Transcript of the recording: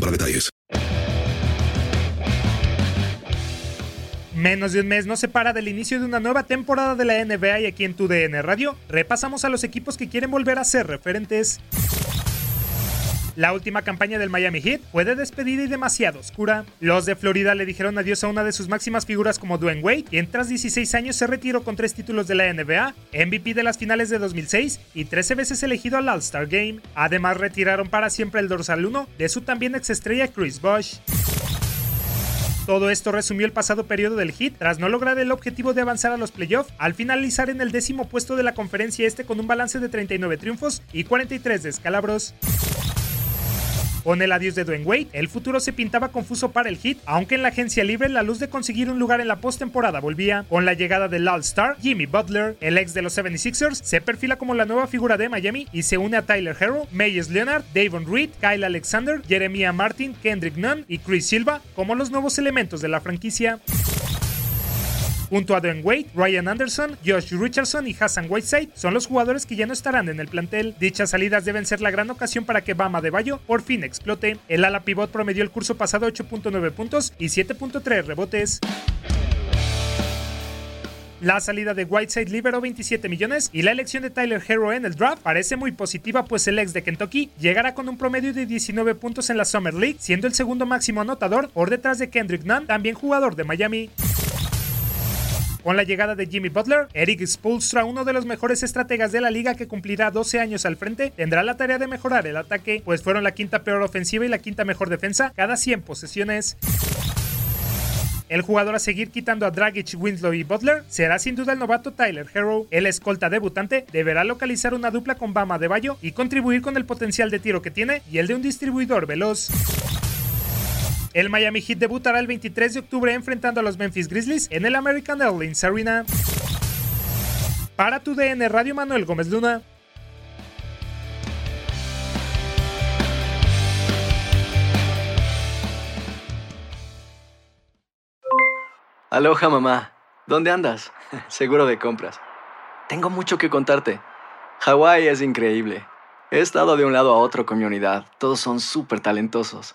para detalles. Menos de un mes nos separa del inicio de una nueva temporada de la NBA y aquí en tu DN Radio repasamos a los equipos que quieren volver a ser referentes. La última campaña del Miami Heat fue de despedida y demasiado oscura. Los de Florida le dijeron adiós a una de sus máximas figuras como Dwayne Wade, quien tras 16 años se retiró con tres títulos de la NBA, MVP de las finales de 2006 y 13 veces elegido al All-Star Game. Además retiraron para siempre el dorsal 1 de su también exestrella Chris Bosh. Todo esto resumió el pasado periodo del Heat tras no lograr el objetivo de avanzar a los playoffs al finalizar en el décimo puesto de la conferencia este con un balance de 39 triunfos y 43 descalabros. Con el adiós de Dwayne Wade, el futuro se pintaba confuso para el Heat, aunque en la agencia libre la luz de conseguir un lugar en la postemporada volvía. Con la llegada del All-Star, Jimmy Butler, el ex de los 76ers, se perfila como la nueva figura de Miami y se une a Tyler Herro, Meyers Leonard, Davon Reed, Kyle Alexander, Jeremiah Martin, Kendrick Nunn y Chris Silva como los nuevos elementos de la franquicia. Junto a Dwayne Wade, Ryan Anderson, Josh Richardson y Hassan Whiteside son los jugadores que ya no estarán en el plantel. Dichas salidas deben ser la gran ocasión para que Bama de Bayo por fin explote. El ala pivot promedió el curso pasado 8.9 puntos y 7.3 rebotes. La salida de Whiteside liberó 27 millones y la elección de Tyler Hero en el draft parece muy positiva pues el ex de Kentucky llegará con un promedio de 19 puntos en la Summer League, siendo el segundo máximo anotador por detrás de Kendrick Nunn, también jugador de Miami. Con la llegada de Jimmy Butler, Eric Spolstra, uno de los mejores estrategas de la liga que cumplirá 12 años al frente, tendrá la tarea de mejorar el ataque, pues fueron la quinta peor ofensiva y la quinta mejor defensa cada 100 posesiones. El jugador a seguir quitando a Dragic, Winslow y Butler será sin duda el novato Tyler Herro. El escolta debutante deberá localizar una dupla con Bama de Bayo y contribuir con el potencial de tiro que tiene y el de un distribuidor veloz. El Miami Heat debutará el 23 de octubre enfrentando a los Memphis Grizzlies en el American Airlines Arena. Para tu DN Radio Manuel Gómez Luna. Aloha mamá, ¿dónde andas? Seguro de compras. Tengo mucho que contarte. Hawái es increíble. He estado de un lado a otro con mi unidad. Todos son súper talentosos.